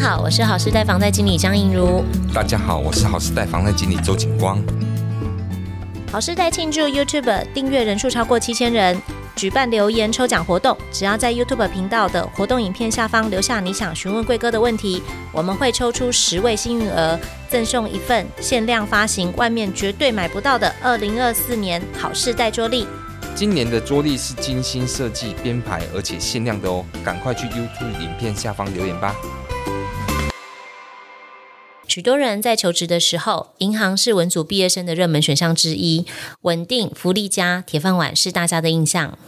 好，我是好时代房贷经理张映如。大家好，我是好时代房贷经理周景光。好时代庆祝 YouTube 订阅人数超过七千人，举办留言抽奖活动。只要在 YouTube 频道的活动影片下方留下你想询问贵哥的问题，我们会抽出十位幸运儿，赠送一份限量发行、外面绝对买不到的二零二四年好事代桌历。今年的桌历是精心设计编排，而且限量的哦，赶快去 YouTube 影片下方留言吧。许多人在求职的时候，银行是文组毕业生的热门选项之一，稳定、福利佳、铁饭碗是大家的印象。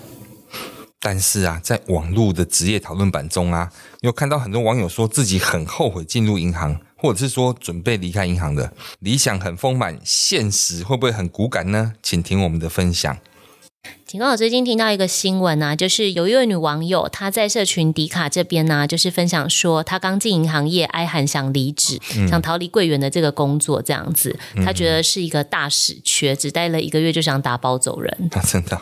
但是啊，在网络的职业讨论版中啊，有看到很多网友说自己很后悔进入银行，或者是说准备离开银行的。理想很丰满，现实会不会很骨感呢？请听我们的分享。警告，我最近听到一个新闻啊，就是有一位女网友，她在社群迪卡这边呢、啊，就是分享说，她刚进银行业，哀喊想离职，嗯、想逃离柜员的这个工作，这样子，她觉得是一个大屎缺，只待了一个月就想打包走人。啊、真的，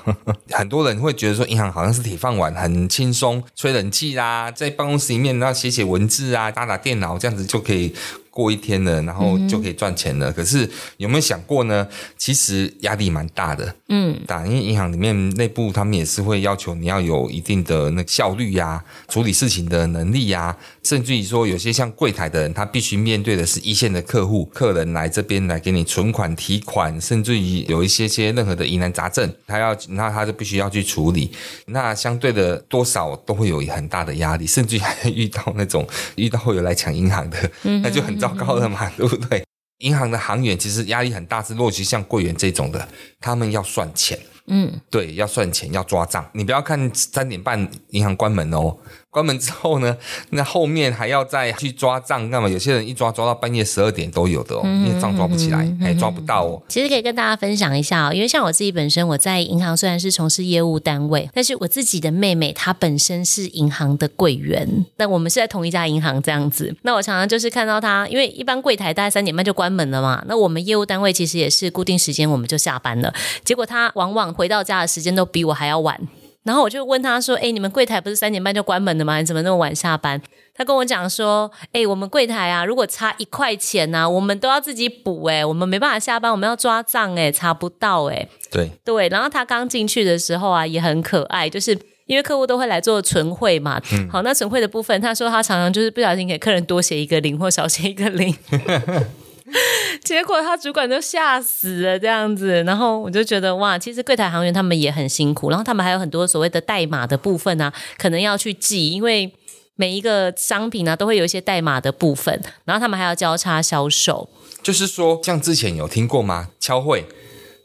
很多人会觉得说，银行好像是铁饭碗，很轻松，吹冷气啦，在办公室里面然后写写文字啊，打打电脑，这样子就可以。过一天了，然后就可以赚钱了。嗯、可是有没有想过呢？其实压力蛮大的。嗯，打，因为银行里面内部他们也是会要求你要有一定的那个效率呀、啊，处理事情的能力呀、啊，甚至于说有些像柜台的人，他必须面对的是一线的客户，客人来这边来给你存款、提款，甚至于有一些些任何的疑难杂症，他要那他就必须要去处理。那相对的多少都会有很大的压力，甚至于还遇到那种遇到会有来抢银行的，那就很糟。糟糕了嘛，对不对？银行的行员其实压力很大，是落其像柜员这种的，他们要算钱，嗯，对，要算钱，要抓账。你不要看三点半银行关门哦。关门之后呢，那后面还要再去抓账，干嘛？有些人一抓抓到半夜十二点都有的哦，因为账抓不起来，还、嗯、抓不到哦。其实可以跟大家分享一下哦，因为像我自己本身，我在银行虽然是从事业务单位，但是我自己的妹妹她本身是银行的柜员，那我们是在同一家银行这样子。那我常常就是看到她，因为一般柜台大概三点半就关门了嘛，那我们业务单位其实也是固定时间我们就下班了，结果她往往回到家的时间都比我还要晚。然后我就问他说：“哎，你们柜台不是三点半就关门的吗？你怎么那么晚下班？”他跟我讲说：“哎，我们柜台啊，如果差一块钱呢、啊，我们都要自己补哎，我们没办法下班，我们要抓账哎，查不到哎。”对对。然后他刚进去的时候啊，也很可爱，就是因为客户都会来做存汇嘛。嗯、好，那存汇的部分，他说他常常就是不小心给客人多写一个零或少写一个零。结果他主管都吓死了，这样子，然后我就觉得哇，其实柜台行员他们也很辛苦，然后他们还有很多所谓的代码的部分啊，可能要去记，因为每一个商品呢、啊、都会有一些代码的部分，然后他们还要交叉销售。就是说，像之前有听过吗？敲会，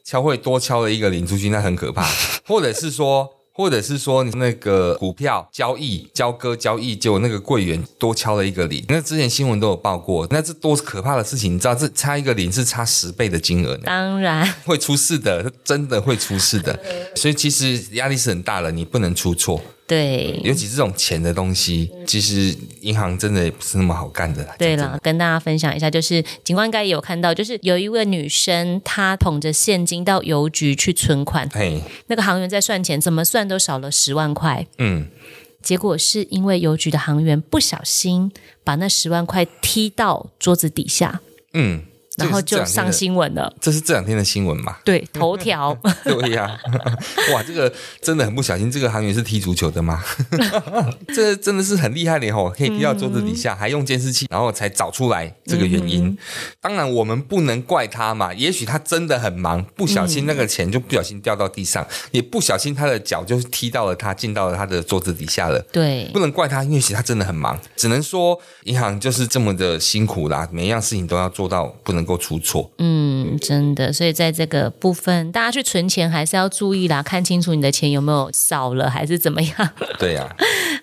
敲会 多敲了一个零出去，那很可怕，或者是说。或者是说你那个股票交易交割交易，结果那个柜员多敲了一个零，那之前新闻都有报过，那这多可怕的事情，你知道这差一个零是差十倍的金额呢？当然 会出事的，真的会出事的，所以其实压力是很大的，你不能出错。对，尤其这种钱的东西，其实银行真的也不是那么好干的。对了，跟大家分享一下，就是警官应该也有看到，就是有一位女生，她捧着现金到邮局去存款，嘿，那个行员在算钱，怎么算都少了十万块。嗯，结果是因为邮局的行员不小心把那十万块踢到桌子底下。嗯。然后就上新闻了，这是这两天的新闻嘛？对，头条。对呀、啊，哇，这个真的很不小心。这个行员是踢足球的吗？这真的是很厉害的吼，可以踢到桌子底下，还用监视器，然后才找出来这个原因。当然，我们不能怪他嘛，也许他真的很忙，不小心那个钱就不小心掉到地上，也不小心他的脚就踢到了他，进到了他的桌子底下了。对，不能怪他，因为其实他真的很忙，只能说银行就是这么的辛苦啦，每一样事情都要做到，不能。能够出错，嗯，真的，所以在这个部分，大家去存钱还是要注意啦，看清楚你的钱有没有少了，还是怎么样？对呀、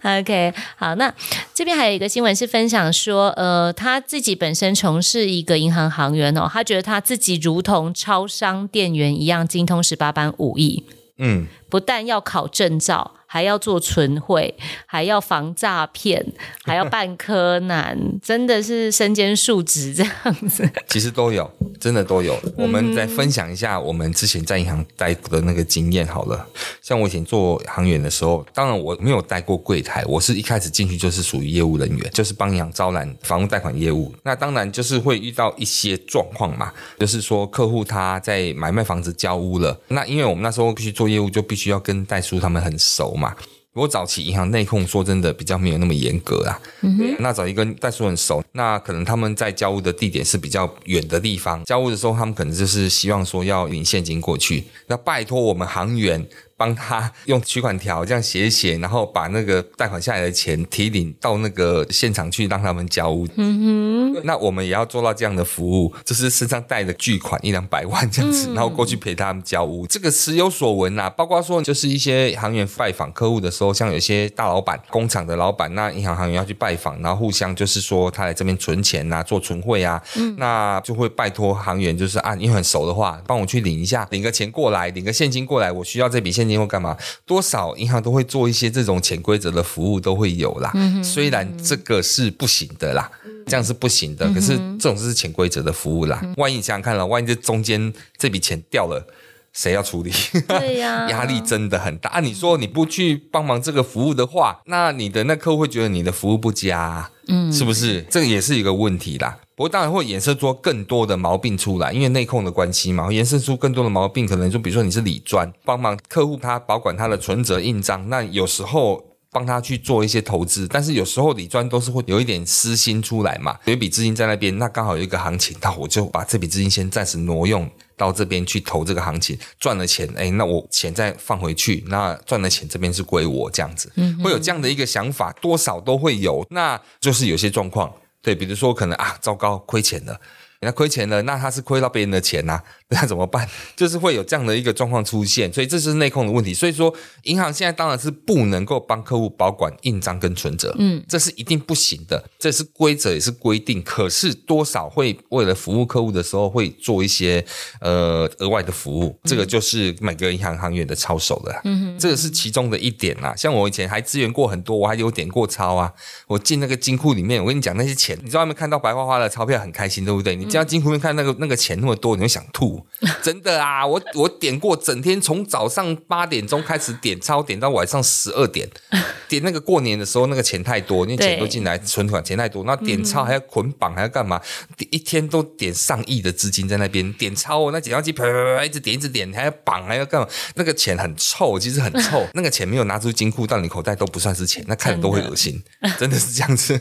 啊。OK，好，那这边还有一个新闻是分享说，呃，他自己本身从事一个银行行员哦，他觉得他自己如同超商店员一样精通十八般武艺，嗯，不但要考证照。还要做存汇，还要防诈骗，还要办柯南，真的是身兼数职这样子。其实都有，真的都有。我们再分享一下我们之前在银行待的那个经验好了。像我以前做行员的时候，当然我没有待过柜台，我是一开始进去就是属于业务人员，就是帮银行招揽房屋贷款业务。那当然就是会遇到一些状况嘛，就是说客户他在买卖房子交屋了，那因为我们那时候必须做业务，就必须要跟代书他们很熟嘛。我早期银行内控说真的比较没有那么严格啊，那找一个代书很熟，那可能他们在交屋的地点是比较远的地方，交屋的时候他们可能就是希望说要领现金过去，那拜托我们行员。帮他用取款条这样写一写，然后把那个贷款下来的钱提领到那个现场去，让他们交屋。嗯哼，那我们也要做到这样的服务，就是身上带的巨款一两百万这样子，然后过去陪他们交屋。这个时有所闻呐，包括说就是一些行员拜访客户的时候，像有些大老板、工厂的老板，那银行行员要去拜访，然后互相就是说他来这边存钱啊，做存汇啊，嗯，那就会拜托行员，就是啊，你很熟的话，帮我去领一下，领个钱过来，领个现金过来，我需要这笔现金。因为干嘛？多少银行都会做一些这种潜规则的服务，都会有啦。嗯，虽然这个是不行的啦，这样是不行的。可是这种是潜规则的服务啦。万一你想想看了，万一这中间这笔钱掉了，谁要处理？对呀，压力真的很大。啊，你说你不去帮忙这个服务的话，那你的那客户会觉得你的服务不佳，嗯，是不是？这个也是一个问题啦。不过当然会衍生出更多的毛病出来，因为内控的关系嘛，会衍生出更多的毛病。可能就比如说你是理专，帮忙客户他保管他的存折印章，那有时候帮他去做一些投资，但是有时候理专都是会有一点私心出来嘛，有一笔资金在那边，那刚好有一个行情，那我就把这笔资金先暂时挪用到这边去投这个行情，赚了钱，哎，那我钱再放回去，那赚了钱这边是归我这样子，嗯，会有这样的一个想法，多少都会有，那就是有些状况。对，比如说可能啊，糟糕，亏钱了。人家亏钱了，那他是亏到别人的钱呐、啊，那怎么办？就是会有这样的一个状况出现，所以这是内控的问题。所以说，银行现在当然是不能够帮客户保管印章跟存折，嗯，这是一定不行的，这是规则也是规定。可是多少会为了服务客户的时候，会做一些呃额外的服务，这个就是每个银行行员的操守了，嗯哼，这个是其中的一点啊。像我以前还支援过很多，我还有点过钞啊，我进那个金库里面，我跟你讲那些钱，你在外面看到白花花的钞票很开心，对不对？你这样金库面看那个那个钱那么多，你会想吐，真的啊！我我点过，整天从早上八点钟开始点钞，点到晚上十二点。点那个过年的时候，那个钱太多，因为钱都进来存款钱太多，那点钞还要捆绑，还要干嘛？一天都点上亿的资金在那边点钞哦，那点钞机啪啪啪一直点一直点，还要绑，还要干嘛？那个钱很臭，其实很臭。那个钱没有拿出金库到你口袋都不算是钱，那看着都会恶心，真的是这样子，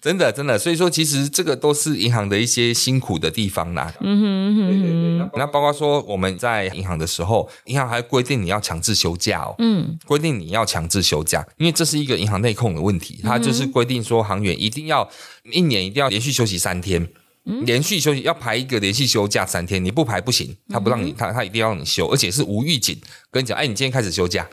真的真的。所以说，其实这个都是银行的一些辛苦的地方啦，嗯哼嗯哼，对对对，那包括说我们在银行的时候，银行还规定你要强制休假哦，嗯，规定你要强制休假，因为这是一个银行内控的问题，它就是规定说行员一定要一年一定要连续休息三天，连续休息要排一个连续休假三天，你不排不行，他不让你，他他一定要让你休，而且是无预警跟你讲，哎，你今天开始休假，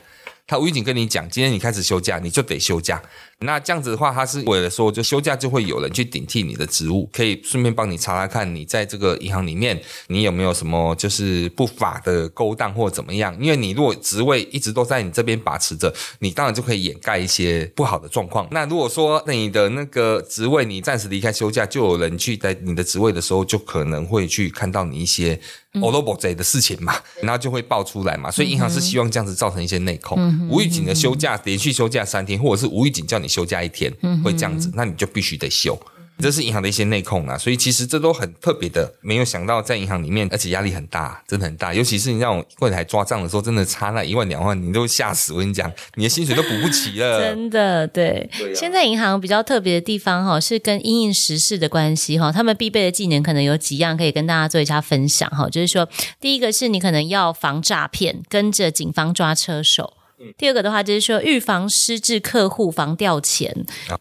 他无预警跟你讲，今天你开始休假，你就得休假。那这样子的话，他是为了说，就休假就会有人去顶替你的职务，可以顺便帮你查查看你在这个银行里面，你有没有什么就是不法的勾当或怎么样？因为你如果职位一直都在你这边把持着，你当然就可以掩盖一些不好的状况。那如果说你的那个职位你暂时离开休假，就有人去在你的职位的时候，就可能会去看到你一些欧罗博贼的事情嘛，然后就会爆出来嘛。所以银行是希望这样子造成一些内控，无预警的休假，连续休假三天，或者是无预警叫你。休假一天会这样子，那你就必须得休，这是银行的一些内控啊，所以其实这都很特别的，没有想到在银行里面，而且压力很大，真的很大，尤其是你让我柜台抓账的时候，真的差那一万两万，你都吓死。我跟你讲，你的薪水都补不齐了。真的，对。对啊。现在银行比较特别的地方哈，是跟因应时事的关系哈，他们必备的技能可能有几样可以跟大家做一下分享哈，就是说，第一个是你可能要防诈骗，跟着警方抓车手。第二个的话就是说，预防失智客户防掉钱，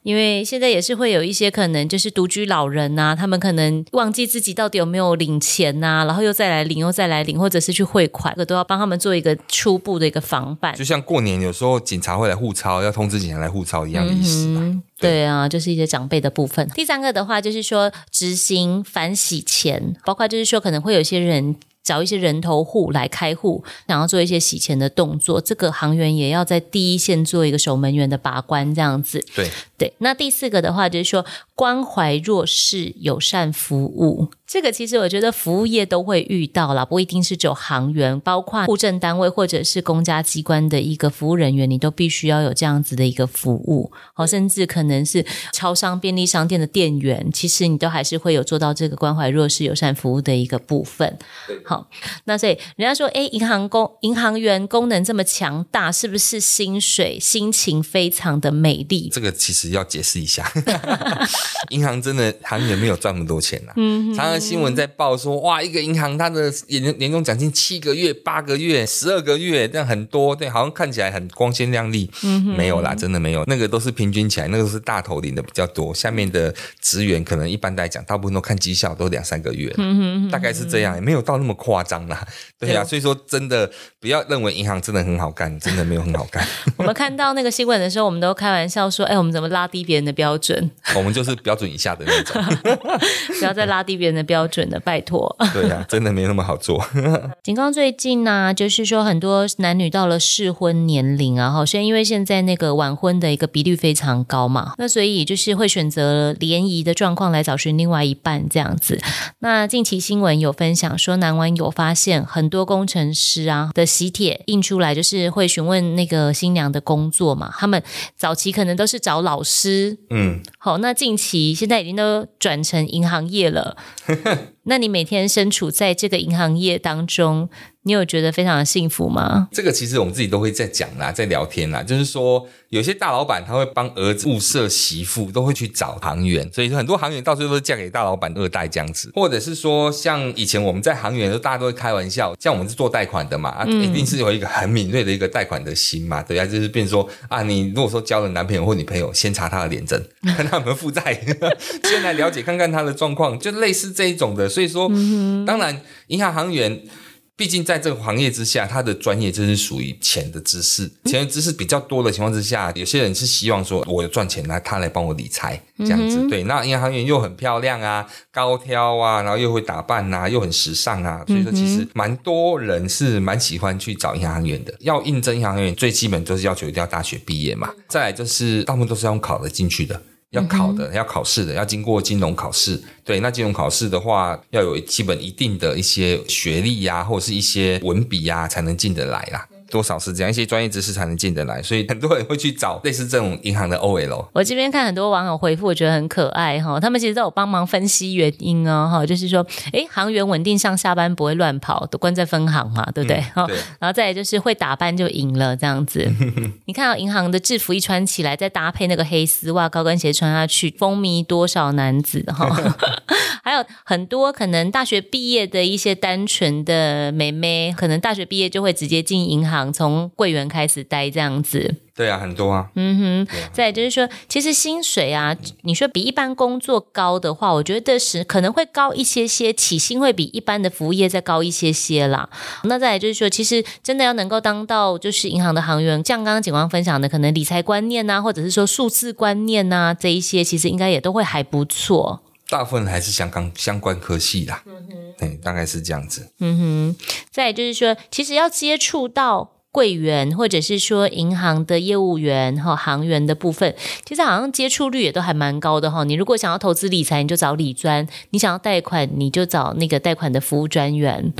因为现在也是会有一些可能就是独居老人呐，他们可能忘记自己到底有没有领钱呐，然后又再来领，又再来领，或者是去汇款，这个都要帮他们做一个初步的一个防范。就像过年有时候警察会来护钞，要通知警察来护钞一样的意思。嗯，对啊，就是一些长辈的部分。第三个的话就是说，执行反洗钱，包括就是说可能会有些人。找一些人头户来开户，然后做一些洗钱的动作，这个行员也要在第一线做一个守门员的把关，这样子。对对。那第四个的话就是说，关怀弱势、友善服务。这个其实我觉得服务业都会遇到啦，不一定是只有行员，包括户政单位或者是公家机关的一个服务人员，你都必须要有这样子的一个服务。好，甚至可能是超商、便利商店的店员，其实你都还是会有做到这个关怀弱势、友善服务的一个部分。好，那所以人家说，哎，银行工、银行员功能这么强大，是不是薪水、心情非常的美丽？这个其实要解释一下，银行真的行员没有赚那么多钱呐、啊。嗯。新闻在报说，哇，一个银行它的年年终奖金七个月、八个月、十二个月，这样很多，对，好像看起来很光鲜亮丽。嗯，没有啦，真的没有，那个都是平均起来，那个都是大头领的比较多，下面的职员可能一般来讲，大部分都看绩效，都两三个月，嗯，大概是这样，也没有到那么夸张啦。对呀、啊，所以说真的不要认为银行真的很好干，真的没有很好干。我们看到那个新闻的时候，我们都开玩笑说，哎，我们怎么拉低别人的标准？我们就是标准以下的那种，不要再拉低别人的标准了，拜托。对呀、啊，真的没那么好做。警方最近呢、啊，就是说很多男女到了适婚年龄啊，哈，所以因为现在那个晚婚的一个比率非常高嘛，那所以就是会选择联谊的状况来找寻另外一半这样子。那近期新闻有分享说，男网友发现很多工程师啊的喜帖印出来，就是会询问那个新娘的工作嘛。他们早期可能都是找老师，嗯，好，那近期现在已经都转成银行业了。那你每天身处在这个银行业当中，你有觉得非常的幸福吗？这个其实我们自己都会在讲啦，在聊天啦，就是说有些大老板他会帮儿子物色媳妇，都会去找行员，所以说很多行员到最后都是嫁给大老板二代这样子，或者是说像以前我们在行员的时候，大家都会开玩笑，像我们是做贷款的嘛，啊，一定是有一个很敏锐的一个贷款的心嘛，对啊，就是变说啊，你如果说交了男朋友或女朋友，先查他的脸证，看他有没有负债，先来了解看看他的状况，就类似这一种的，所以说，当然银行行员。毕竟在这个行业之下，他的专业就是属于钱的知识，钱的知识比较多的情况之下，有些人是希望说，我有赚钱，那他来帮我理财这样子。对，那银行员又很漂亮啊，高挑啊，然后又会打扮啊，又很时尚啊，所以说其实蛮多人是蛮喜欢去找银行员的。要应征银行员，最基本就是要求一定要大学毕业嘛，再来就是大部分都是要用考的进去的。要考的，要考试的，要经过金融考试。对，那金融考试的话，要有基本一定的一些学历呀、啊，或者是一些文笔呀、啊，才能进得来啦。多少是这样，一些专业知识才能进得来，所以很多人会去找类似这种银行的 OL。我这边看很多网友回复，我觉得很可爱哈，他们其实都有帮忙分析原因哦哈，就是说，哎，行员稳定上下班不会乱跑，都关在分行嘛，对不对？哈、嗯，然后再来就是会打扮就赢了这样子。你看到银行的制服一穿起来，再搭配那个黑丝袜、高跟鞋穿下去，风靡多少男子哈。还有很多可能大学毕业的一些单纯的妹妹，可能大学毕业就会直接进银行。从柜员开始待这样子，对啊，很多啊，嗯哼。啊、再就是说，其实薪水啊，你说比一般工作高的话，我觉得是可能会高一些些，起薪会比一般的服务业再高一些些啦。那再来就是说，其实真的要能够当到就是银行的行员，像刚刚警官分享的，可能理财观念啊，或者是说数字观念啊，这一些其实应该也都会还不错。大部分还是相关相关科系啦，嗯哼，对，大概是这样子。嗯哼，再就是说，其实要接触到。柜员或者是说银行的业务员哈，行员的部分，其实好像接触率也都还蛮高的哈。你如果想要投资理财，你就找理专；你想要贷款，你就找那个贷款的服务专员。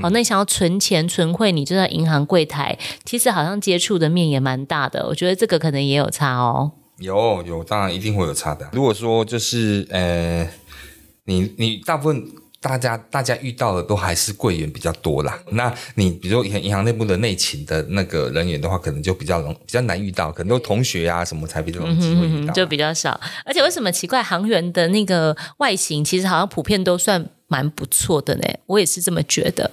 好、嗯，那你想要存钱存汇，你就在银行柜台。其实好像接触的面也蛮大的，我觉得这个可能也有差哦。有有，当然一定会有差的。如果说就是呃，你你大部分。大家大家遇到的都还是柜员比较多啦。那你比如说银行内部的内勤的那个人员的话，可能就比较容比较难遇到，可能都同学啊什么才比较容易会遇到，就比较少。而且为什么奇怪，行员的那个外形其实好像普遍都算蛮不错的呢？我也是这么觉得。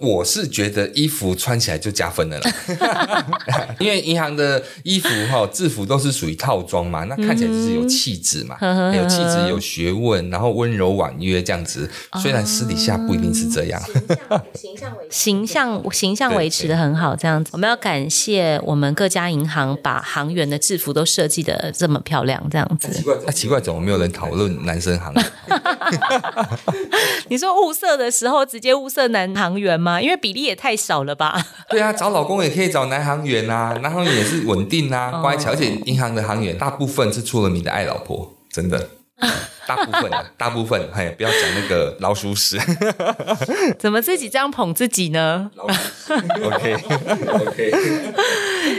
我是觉得衣服穿起来就加分了啦，因为银行的衣服哈制服都是属于套装嘛，那看起来就是有气质嘛，嗯、有气质有学问，然后温柔婉约这样子。虽然私底下不一定是这样，形象形象形象维持的很好，这样子。我们要感谢我们各家银行把行员的制服都设计的这么漂亮，这样子。奇怪，那奇怪怎么没有人讨论男生行？你说物色的时候直接物色男行员吗？因为比例也太少了吧？对啊，找老公也可以找男行员啊，男行员也是稳定啊，乖巧，而且银行的行员大部分是出了名的爱老婆，真的。大部分，啊大部分，嘿，不要讲那个老鼠屎。怎么自己这样捧自己呢？OK，OK。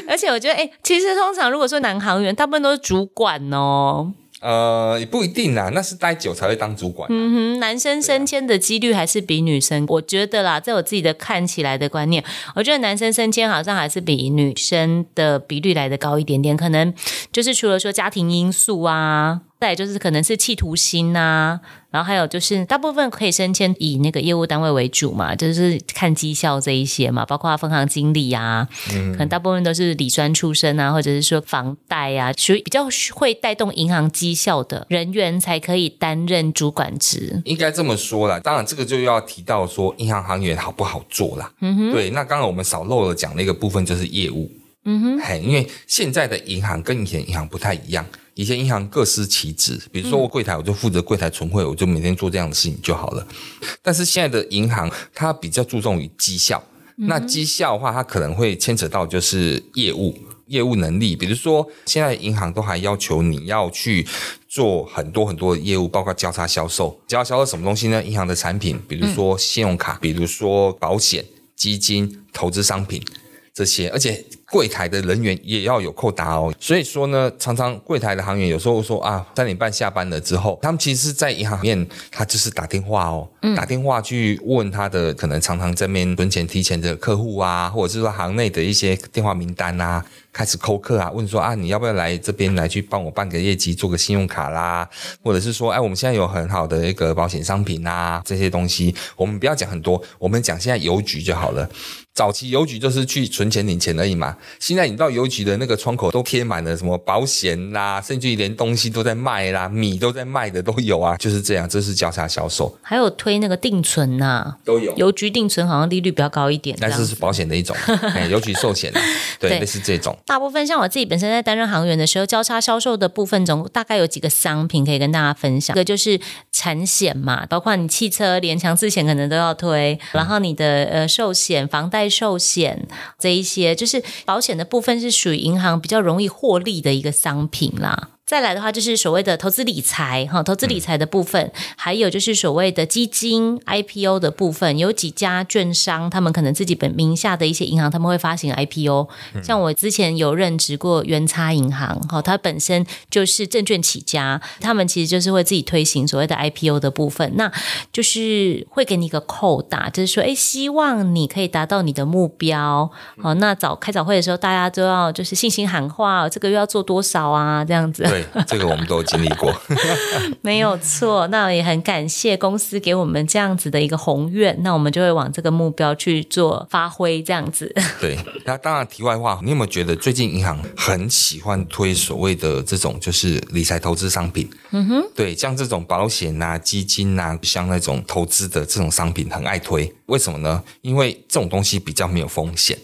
而且我觉得，哎、欸，其实通常如果说男行员，大部分都是主管哦。呃，也不一定啦，那是待久才会当主管。嗯哼，男生升迁的几率还是比女生，我觉得啦，在我自己的看起来的观念，我觉得男生升迁好像还是比女生的比率来得高一点点，可能就是除了说家庭因素啊。再就是可能是企图心呐、啊，然后还有就是大部分可以升迁以那个业务单位为主嘛，就是看绩效这一些嘛，包括分行经理啊，嗯，可能大部分都是理专出身啊，或者是说房贷啊，属于比较会带动银行绩效的人员才可以担任主管职。应该这么说啦，当然这个就要提到说银行行员好不好做啦。嗯哼，对，那刚刚我们少漏了讲的一个部分就是业务。嗯哼，嘿，因为现在的银行跟以前银行不太一样。以前银行各司其职，比如说我柜台，我就负责柜台存汇，我就每天做这样的事情就好了。但是现在的银行，它比较注重于绩效。那绩效的话，它可能会牵扯到就是业务、业务能力。比如说，现在银行都还要求你要去做很多很多的业务，包括交叉销售。交叉销售什么东西呢？银行的产品，比如说信用卡，比如说保险、基金、投资商品这些，而且。柜台的人员也要有扣打哦，所以说呢，常常柜台的行员有时候说啊，三点半下班了之后，他们其实是在银行里面，他就是打电话哦，嗯、打电话去问他的可能常常这边存钱提钱的客户啊，或者是说行内的一些电话名单啊，开始扣客啊，问说啊，你要不要来这边来去帮我办个业绩，做个信用卡啦，或者是说，哎，我们现在有很好的一个保险商品啊，这些东西，我们不要讲很多，我们讲现在邮局就好了。早期邮局就是去存钱领钱而已嘛。现在你到邮局的那个窗口都贴满了什么保险啦，甚至于连东西都在卖啦，米都在卖的都有啊，就是这样，这是交叉销售。还有推那个定存呐、啊，都有。邮局定存好像利率比较高一点，但是是保险的一种，哎，邮局寿险，对，类似这种。大部分像我自己本身在担任行员的时候，交叉销售的部分总大概有几个商品可以跟大家分享。一个就是产险嘛，包括你汽车连强制险可能都要推，然后你的呃寿险、房贷寿险这一些，就是保险的部分是属于银行比较容易获利的一个商品啦。再来的话，就是所谓的投资理财哈，投资理财的部分，嗯、还有就是所谓的基金 IPO 的部分，有几家券商，他们可能自己本名下的一些银行，他们会发行 IPO。嗯、像我之前有任职过元差银行，哈，它本身就是证券起家，他们其实就是会自己推行所谓的 IPO 的部分，那就是会给你一个扣打，就是说，哎，希望你可以达到你的目标。好，那早开早会的时候，大家都要就是信心喊话，这个月要做多少啊？这样子。对。这个我们都经历过，没有错。那也很感谢公司给我们这样子的一个宏愿，那我们就会往这个目标去做发挥，这样子。对，那当然，题外话，你有没有觉得最近银行很喜欢推所谓的这种就是理财投资商品？嗯哼，对，像这种保险啊、基金啊，像那种投资的这种商品，很爱推。为什么呢？因为这种东西比较没有风险。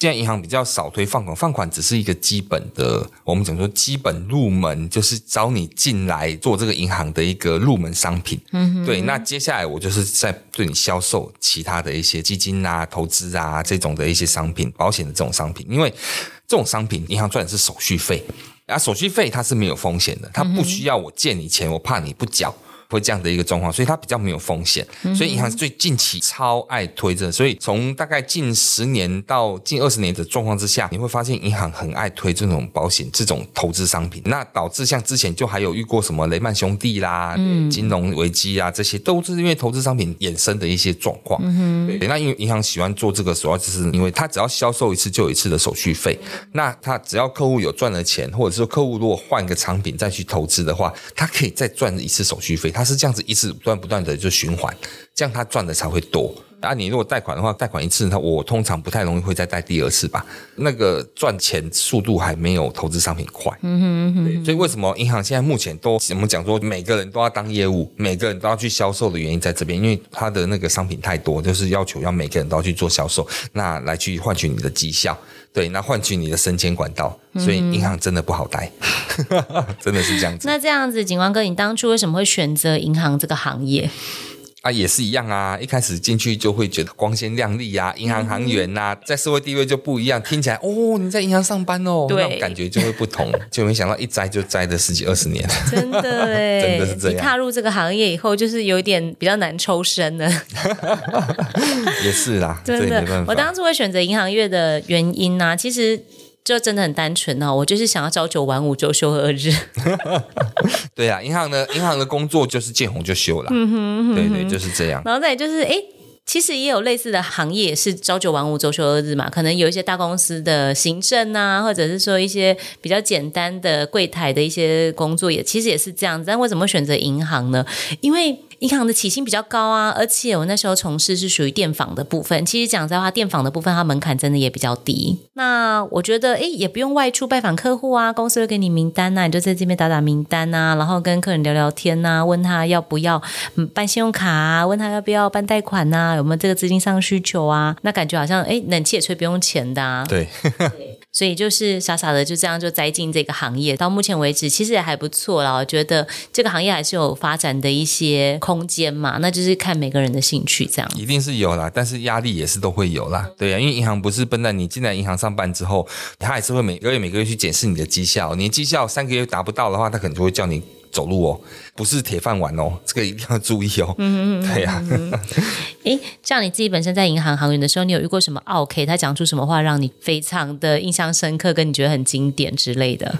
现在银行比较少推放款，放款只是一个基本的，我们讲说基本入门，就是招你进来做这个银行的一个入门商品。嗯，对。那接下来我就是在对你销售其他的一些基金啊、投资啊这种的一些商品、保险的这种商品，因为这种商品银行赚的是手续费，啊，手续费它是没有风险的，它不需要我借你钱，我怕你不缴。会这样的一个状况，所以它比较没有风险，所以银行最近期超爱推这，所以从大概近十年到近二十年的状况之下，你会发现银行很爱推这种保险、这种投资商品，那导致像之前就还有遇过什么雷曼兄弟啦、嗯、金融危机啊，这些都是因为投资商品衍生的一些状况。对，那因为银行喜欢做这个，主要就是因为它只要销售一次就有一次的手续费，那它只要客户有赚了钱，或者说客户如果换个产品再去投资的话，它可以再赚一次手续费。它它是这样子一直不断不断的就循环，这样它赚的才会多。啊，你如果贷款的话，贷款一次，那我通常不太容易会再贷第二次吧。那个赚钱速度还没有投资商品快。嗯哼嗯哼。对，所以为什么银行现在目前都我们讲说每个人都要当业务，每个人都要去销售的原因在这边，因为它的那个商品太多，就是要求要每个人都要去做销售，那来去换取你的绩效。对，那换取你的升迁管道，所以银行真的不好带，嗯、真的是这样子。那这样子，景光哥，你当初为什么会选择银行这个行业？啊，也是一样啊！一开始进去就会觉得光鲜亮丽呀，银行行员呐、啊，在社会地位就不一样，听起来哦，你在银行上班哦，对那种感觉就会不同。就没想到一栽就栽了十几二十年，真的哎，真的是这样。你踏入这个行业以后，就是有点比较难抽身了。也是啦，真的。我当初会选择银行业的原因呢、啊，其实。就真的很单纯哦，我就是想要朝九晚五，周休二日。对啊，银行的银行的工作就是见红就休了。嗯哼，嗯哼，对对，就是这样。然后再就是，哎，其实也有类似的行业，是朝九晚五，周休二日嘛。可能有一些大公司的行政啊，或者是说一些比较简单的柜台的一些工作，也其实也是这样子。但为什么选择银行呢？因为银行的起薪比较高啊，而且我那时候从事是属于电访的部分。其实讲实在话，电访的部分它门槛真的也比较低。那我觉得，诶，也不用外出拜访客户啊，公司会给你名单呐、啊，你就在这边打打名单呐、啊，然后跟客人聊聊天呐、啊，问他要不要嗯办信用卡啊，问他要不要办贷款呐、啊，有没有这个资金上需求啊？那感觉好像，诶，冷气也吹不用钱的啊。对。所以就是傻傻的就这样就栽进这个行业，到目前为止其实也还不错啦。我觉得这个行业还是有发展的一些空间嘛，那就是看每个人的兴趣这样。一定是有啦，但是压力也是都会有啦。对啊，因为银行不是笨蛋，你进来银行上班之后，他还是会每个月每个月去检视你的绩效，你绩效三个月达不到的话，他可能就会叫你。走路哦，不是铁饭碗哦，这个一定要注意哦。嗯嗯对呀、啊。哎，像你自己本身在银行行员的时候，你有遇过什么奥客？他讲出什么话让你非常的印象深刻，跟你觉得很经典之类的？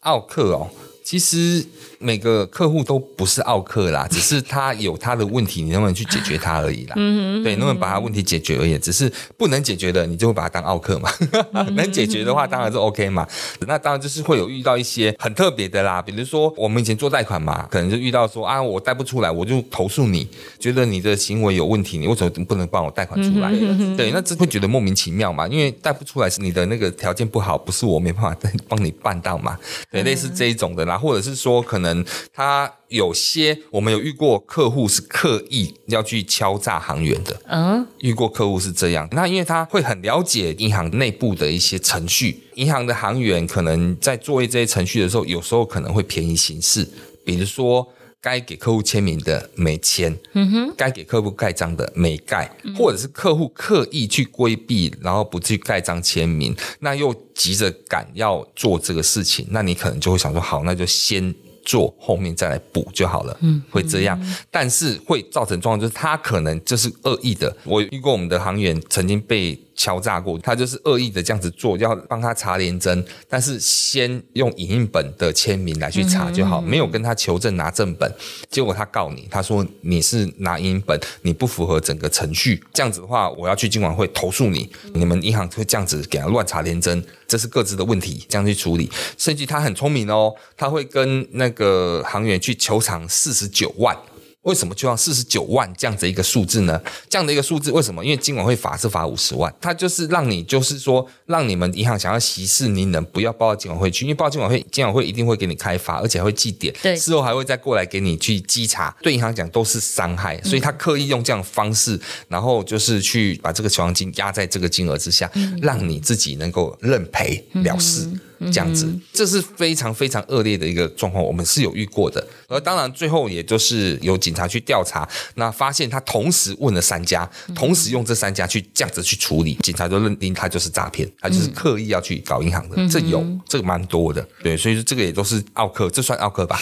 奥克哦，其实。每个客户都不是奥客啦，只是他有他的问题，你能不能去解决他而已啦。嗯对，能不能把他问题解决而已，只是不能解决的，你就会把他当奥客嘛。能解决的话，当然是 OK 嘛。那当然就是会有遇到一些很特别的啦，比如说我们以前做贷款嘛，可能就遇到说啊，我贷不出来，我就投诉你，觉得你的行为有问题，你为什么不能帮我贷款出来？对，那这会觉得莫名其妙嘛，因为贷不出来是你的那个条件不好，不是我没办法帮你办到嘛。对，类似这一种的啦，或者是说可能。他有些我们有遇过客户是刻意要去敲诈行员的，嗯，遇过客户是这样。那因为他会很了解银行内部的一些程序，银行的行员可能在作业这些程序的时候，有时候可能会便宜行事，比如说该给客户签名的没签，嗯哼，该给客户盖章的没盖，或者是客户刻意去规避，然后不去盖章签名，那又急着赶要做这个事情，那你可能就会想说，好，那就先。做后面再来补就好了，嗯，会这样，但是会造成状况，就是他可能就是恶意的。我遇过我们的航员曾经被。敲诈过，他就是恶意的这样子做，要帮他查联征，但是先用影印本的签名来去查就好，没有跟他求证拿正本，结果他告你，他说你是拿影印本，你不符合整个程序，这样子的话，我要去金管会投诉你，你们银行会这样子给他乱查联征，这是各自的问题，这样去处理，甚至他很聪明哦，他会跟那个行员去求偿四十九万。为什么就要四十九万这样子一个数字呢？这样的一个数字为什么？因为金管会罚是罚五十万，它就是让你就是说让你们银行想要息事宁人，不要报到金管会去，因为报到金管会，金管会一定会给你开罚，而且还会记点，对，事后还会再过来给你去稽查，对银行讲都是伤害，所以他刻意用这样的方式，然后就是去把这个求偿金压在这个金额之下，让你自己能够认赔了事。这样子，这是非常非常恶劣的一个状况，我们是有遇过的。而当然，最后也就是有警察去调查，那发现他同时问了三家，同时用这三家去这样子去处理，警察就认定他就是诈骗，他就是刻意要去搞银行的。这有这个蛮多的，对，所以说这个也都是奥克，这算奥克吧？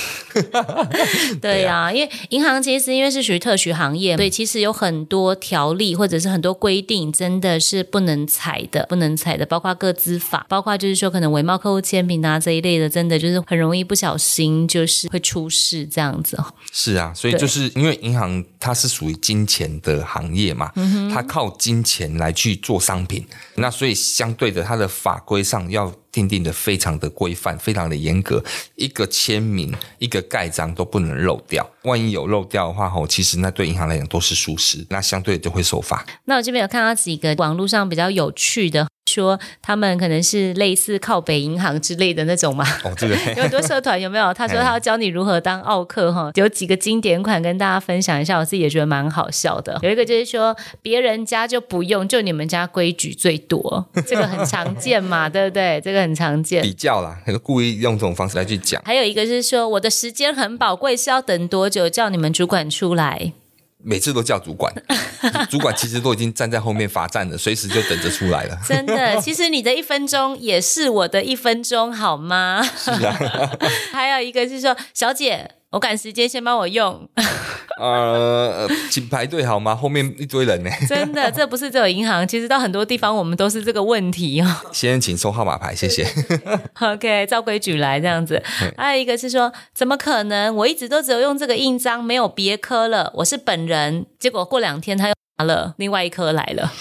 对呀、啊，因为银行其实因为是属于特许行业，对，其实有很多条例或者是很多规定，真的是不能踩的，不能踩的，包括个资法，包括就是说可能伪冒客。签名啊这一类的，真的就是很容易不小心就是会出事这样子。是啊，所以就是因为银行它是属于金钱的行业嘛，它靠金钱来去做商品，那所以相对的，它的法规上要定定的非常的规范，非常的严格，一个签名、一个盖章都不能漏掉。万一有漏掉的话，吼，其实那对银行来讲都是疏失，那相对就会受罚。那我这边有看到几个网络上比较有趣的。说他们可能是类似靠北银行之类的那种嘛？哦，这个 有很多社团有没有？他说他要教你如何当奥客哈，有几个经典款跟大家分享一下，我自己也觉得蛮好笑的。有一个就是说别人家就不用，就你们家规矩最多，这个很常见嘛，对不对？这个很常见。比较啦，那个故意用这种方式来去讲。还有一个是说我的时间很宝贵，是要等多久叫你们主管出来？每次都叫主管，主管其实都已经站在后面罚站了，随时就等着出来了。真的，其实你的一分钟也是我的一分钟，好吗？是啊。还有一个是说，小姐。我赶时间，先帮我用。呃，请排队好吗？后面一堆人呢。真的，这不是只有银行，其实到很多地方我们都是这个问题哦。先请收号码牌，谢谢。OK，照规矩来这样子。还有一个是说，怎么可能？我一直都只有用这个印章，没有别科了。我是本人，结果过两天他又拿了另外一颗来了。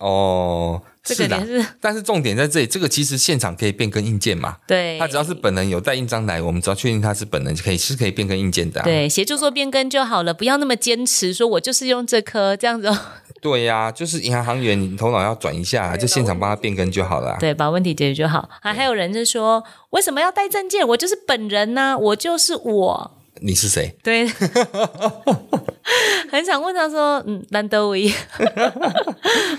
哦。这个也是，是，但是重点在这里，这个其实现场可以变更硬件嘛？对，他只要是本人有带印章来，我们只要确定他是本人，就可以是可以变更硬件的、啊。对，协助做变更就好了，不要那么坚持说我就是用这颗这样子。哦 对呀、啊，就是银行行员，你头脑要转一下，就现场帮他变更就好了、啊。对，把问题解决就好。还还有人就说，为什么要带证件？我就是本人呐、啊，我就是我。你是谁？对，很想问他说，嗯，兰德维，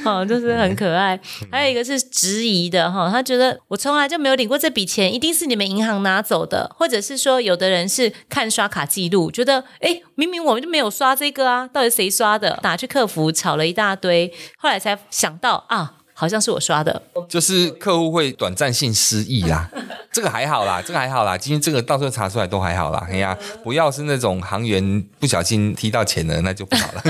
好，就是很可爱。还有一个是质疑的哈，他觉得我从来就没有领过这笔钱，一定是你们银行拿走的，或者是说，有的人是看刷卡记录，觉得哎，明明我们就没有刷这个啊，到底谁刷的？打去客服吵了一大堆，后来才想到啊。好像是我刷的，就是客户会短暂性失忆啦，这个还好啦，这个还好啦，今天这个到时候查出来都还好啦。哎呀，不要是那种行员不小心踢到钱了，那就不好了。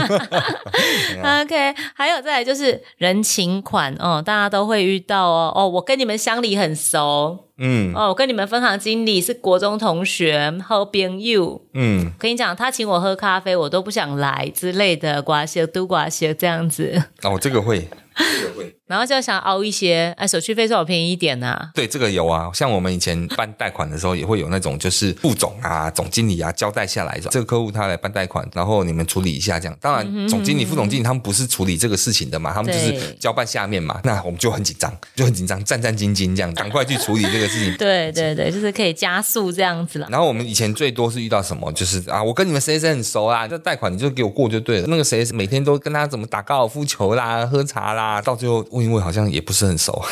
OK，还有再来就是人情款哦，大家都会遇到哦。哦，我跟你们乡里很熟，嗯，哦，我跟你们分行经理是国中同学，喝边 you，，嗯，跟你讲，他请我喝咖啡，我都不想来之类的，挂些都挂些这样子。哦，这个会。这个会然后就想凹一些，哎，手续费稍微便宜一点呐、啊。对，这个有啊，像我们以前办贷款的时候，也会有那种就是副总啊、总经理啊交代下来，这个客户他来办贷款，然后你们处理一下这样。当然，总经理、副总经理他们不是处理这个事情的嘛，他们就是交办下面嘛。那我们就很紧张，就很紧张，战战兢兢这样，赶快去处理这个事情。对对对，就是可以加速这样子了。然后我们以前最多是遇到什么，就是啊，我跟你们谁谁很熟啊，这贷款你就给我过就对了。那个谁每天都跟他怎么打高尔夫球啦、喝茶啦，到最后问一问好像也不是很熟。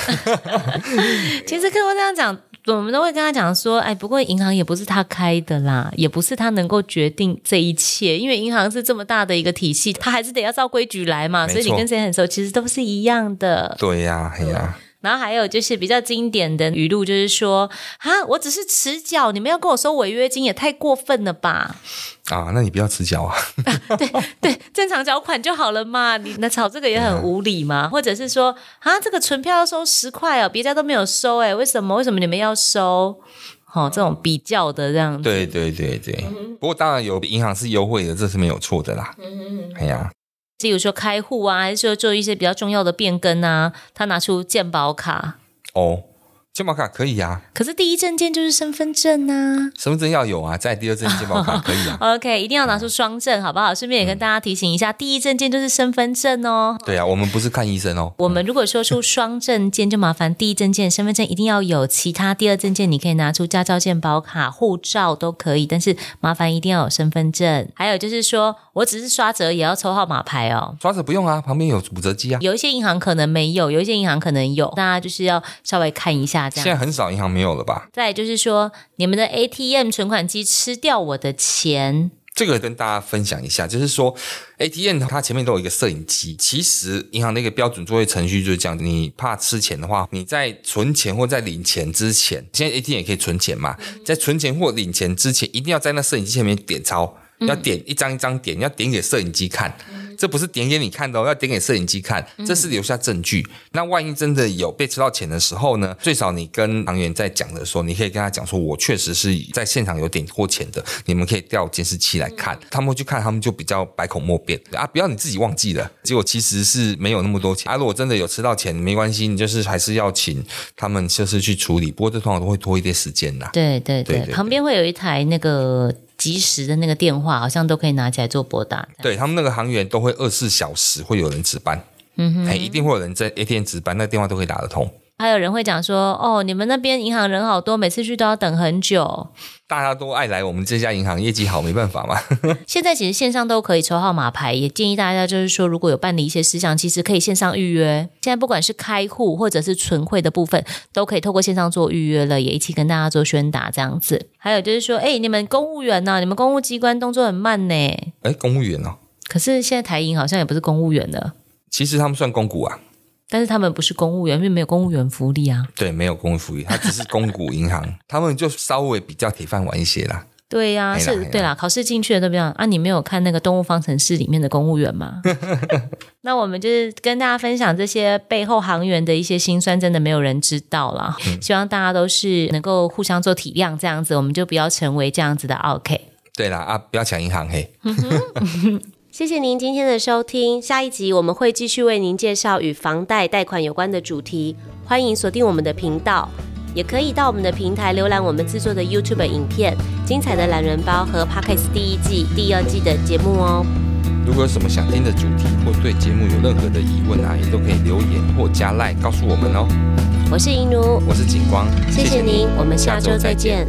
其实客户这样讲，我们都会跟他讲说，哎，不过银行也不是他开的啦，也不是他能够决定这一切，因为银行是这么大的一个体系，他还是得要照规矩来嘛。所以你跟谁很熟，其实都是一样的。对呀，哎呀。然后还有就是比较经典的语录，就是说啊，我只是迟缴，你们要跟我收违约金，也太过分了吧？啊，那你不要迟缴啊！啊 对对，正常缴款就好了嘛。你那吵这个也很无理嘛？或者是说啊，这个存票要收十块哦，别家都没有收，哎，为什么？为什么你们要收？好、哦，这种比较的这样子。对对对对。嗯、不过当然有银行是优惠的，这是没有错的啦。嗯。哎呀。例如说开户啊，还是说做一些比较重要的变更啊，他拿出健保卡哦。健保卡可以啊，可是第一证件就是身份证啊。身份证要有啊，在第二证件健保卡可以啊。OK，一定要拿出双证，好不好？顺便也跟大家提醒一下，嗯、第一证件就是身份证哦。对啊，我们不是看医生哦。我们如果说出双证件，就麻烦第一证件身份证一定要有，其他第二证件你可以拿出驾照、健保卡、护照都可以，但是麻烦一定要有身份证。还有就是说我只是刷折也要抽号码牌哦。刷折不用啊，旁边有补折机啊。有一些银行可能没有，有一些银行可能有，大家就是要稍微看一下。现在很少银行没有了吧？再就是说，你们的 ATM 存款机吃掉我的钱，这个跟大家分享一下，就是说 ATM 它前面都有一个摄影机。其实银行的一个标准作业程序就是这样：你怕吃钱的话，你在存钱或在领钱之前，现在 ATM 也可以存钱嘛，在存钱或领钱之前，一定要在那摄影机前面点钞，要点一张一张点，要点给摄影机看。这不是点给你看的哦，要点给摄影机看，这是留下证据。嗯、那万一真的有被吃到钱的时候呢？最少你跟行员在讲的时候，你可以跟他讲说，我确实是在现场有点过钱的，你们可以调监视器来看。嗯、他们会去看，他们就比较百口莫辩啊！不要你自己忘记了，结果其实是没有那么多钱啊。如果真的有吃到钱，没关系，你就是还是要请他们就是去处理。不过这通常都会拖一点时间呐。对对对，对对对，旁边会有一台那个。即时的那个电话好像都可以拿起来做拨打，对他们那个行员都会二十四小时会有人值班，嗯哼，哎一定会有人在 ATM 值班，那个电话都可以打得通。还有人会讲说，哦，你们那边银行人好多，每次去都要等很久。大家都爱来我们这家银行，业绩好，没办法嘛。现在其实线上都可以抽号码牌，也建议大家就是说，如果有办理一些事项，其实可以线上预约。现在不管是开户或者是存汇的部分，都可以透过线上做预约了，也一起跟大家做宣达这样子。还有就是说，哎，你们公务员呢、啊？你们公务机关动作很慢呢。哎，公务员哦。可是现在台银好像也不是公务员了。其实他们算公股啊。但是他们不是公务员，因为没有公务员福利啊。对，没有公务福利，他只是公股银行，他们就稍微比较铁饭碗一些啦。对呀、啊，是，对啦，考试进去的都不样啊。你没有看那个《动物方程式》里面的公务员吗？那我们就是跟大家分享这些背后行员的一些辛酸，真的没有人知道啦。嗯、希望大家都是能够互相做体谅，这样子我们就不要成为这样子的 OK。对啦，啊，不要抢银行嘿。谢谢您今天的收听，下一集我们会继续为您介绍与房贷贷款有关的主题，欢迎锁定我们的频道，也可以到我们的平台浏览我们制作的 YouTube 影片、精彩的懒人包和 Podcast 第一季、第二季的节目哦。如果有什么想听的主题或对节目有任何的疑问啊，也都可以留言或加赖告诉我们哦。我是银奴，我是景光，谢谢您，我们下周再见。